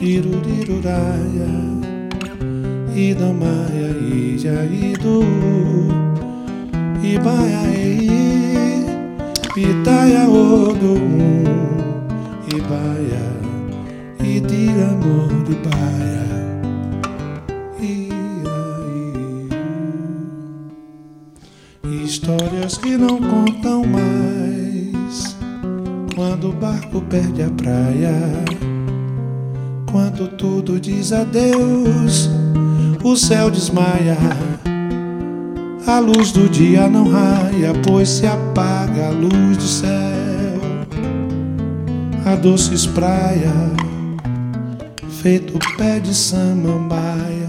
Iruriruraia Idamaia Ija Idu Ibaia Ei Pitaia Odo Ibaia Idira Amor Ibaia Histórias que não contam mais Quando o barco perde a praia quando tudo diz adeus, o céu desmaia. A luz do dia não raia, pois se apaga a luz do céu. A doce espraia, feito pé de samambaia.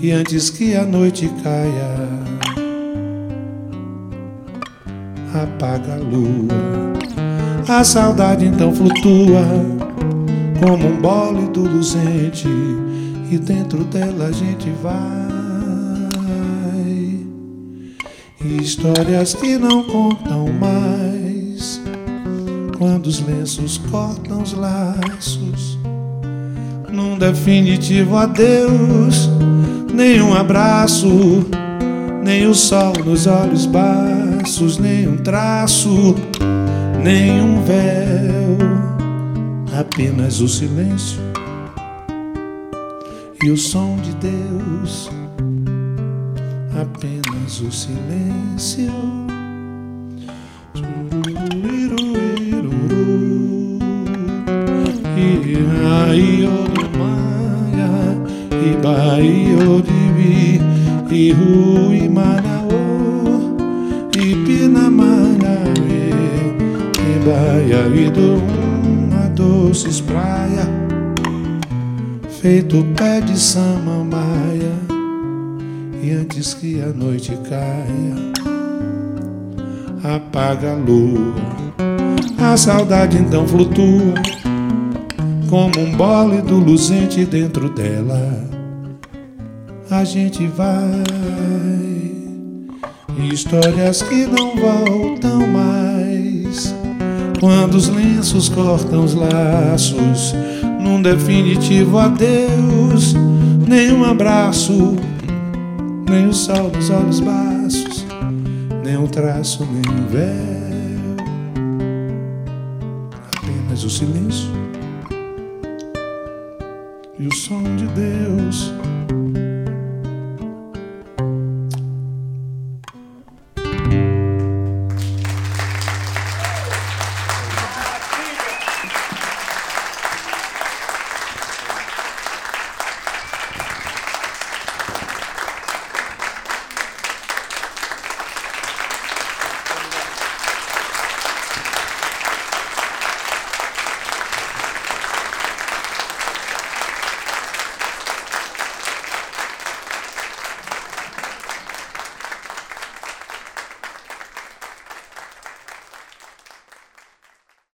E antes que a noite caia, apaga a lua. A saudade então flutua como um bólido luzente e dentro dela a gente vai. Histórias que não contam mais quando os lenços cortam os laços. Num definitivo adeus, nenhum abraço, nem o sol nos olhos baços, nem um traço, nenhum véu apenas o silêncio e o som de Deus, apenas o silêncio. Bahia, e e Bahia, e do doces praia, feito pé de samambaia. E antes que a noite caia, apaga a lua. A saudade então flutua, como um bólido luzente dentro dela. A gente vai, histórias que não voltam mais quando os lenços cortam os laços, num definitivo adeus, nem um abraço, nem o sol dos olhos baços, nem um traço, nem um véu, apenas o silêncio e o som de Deus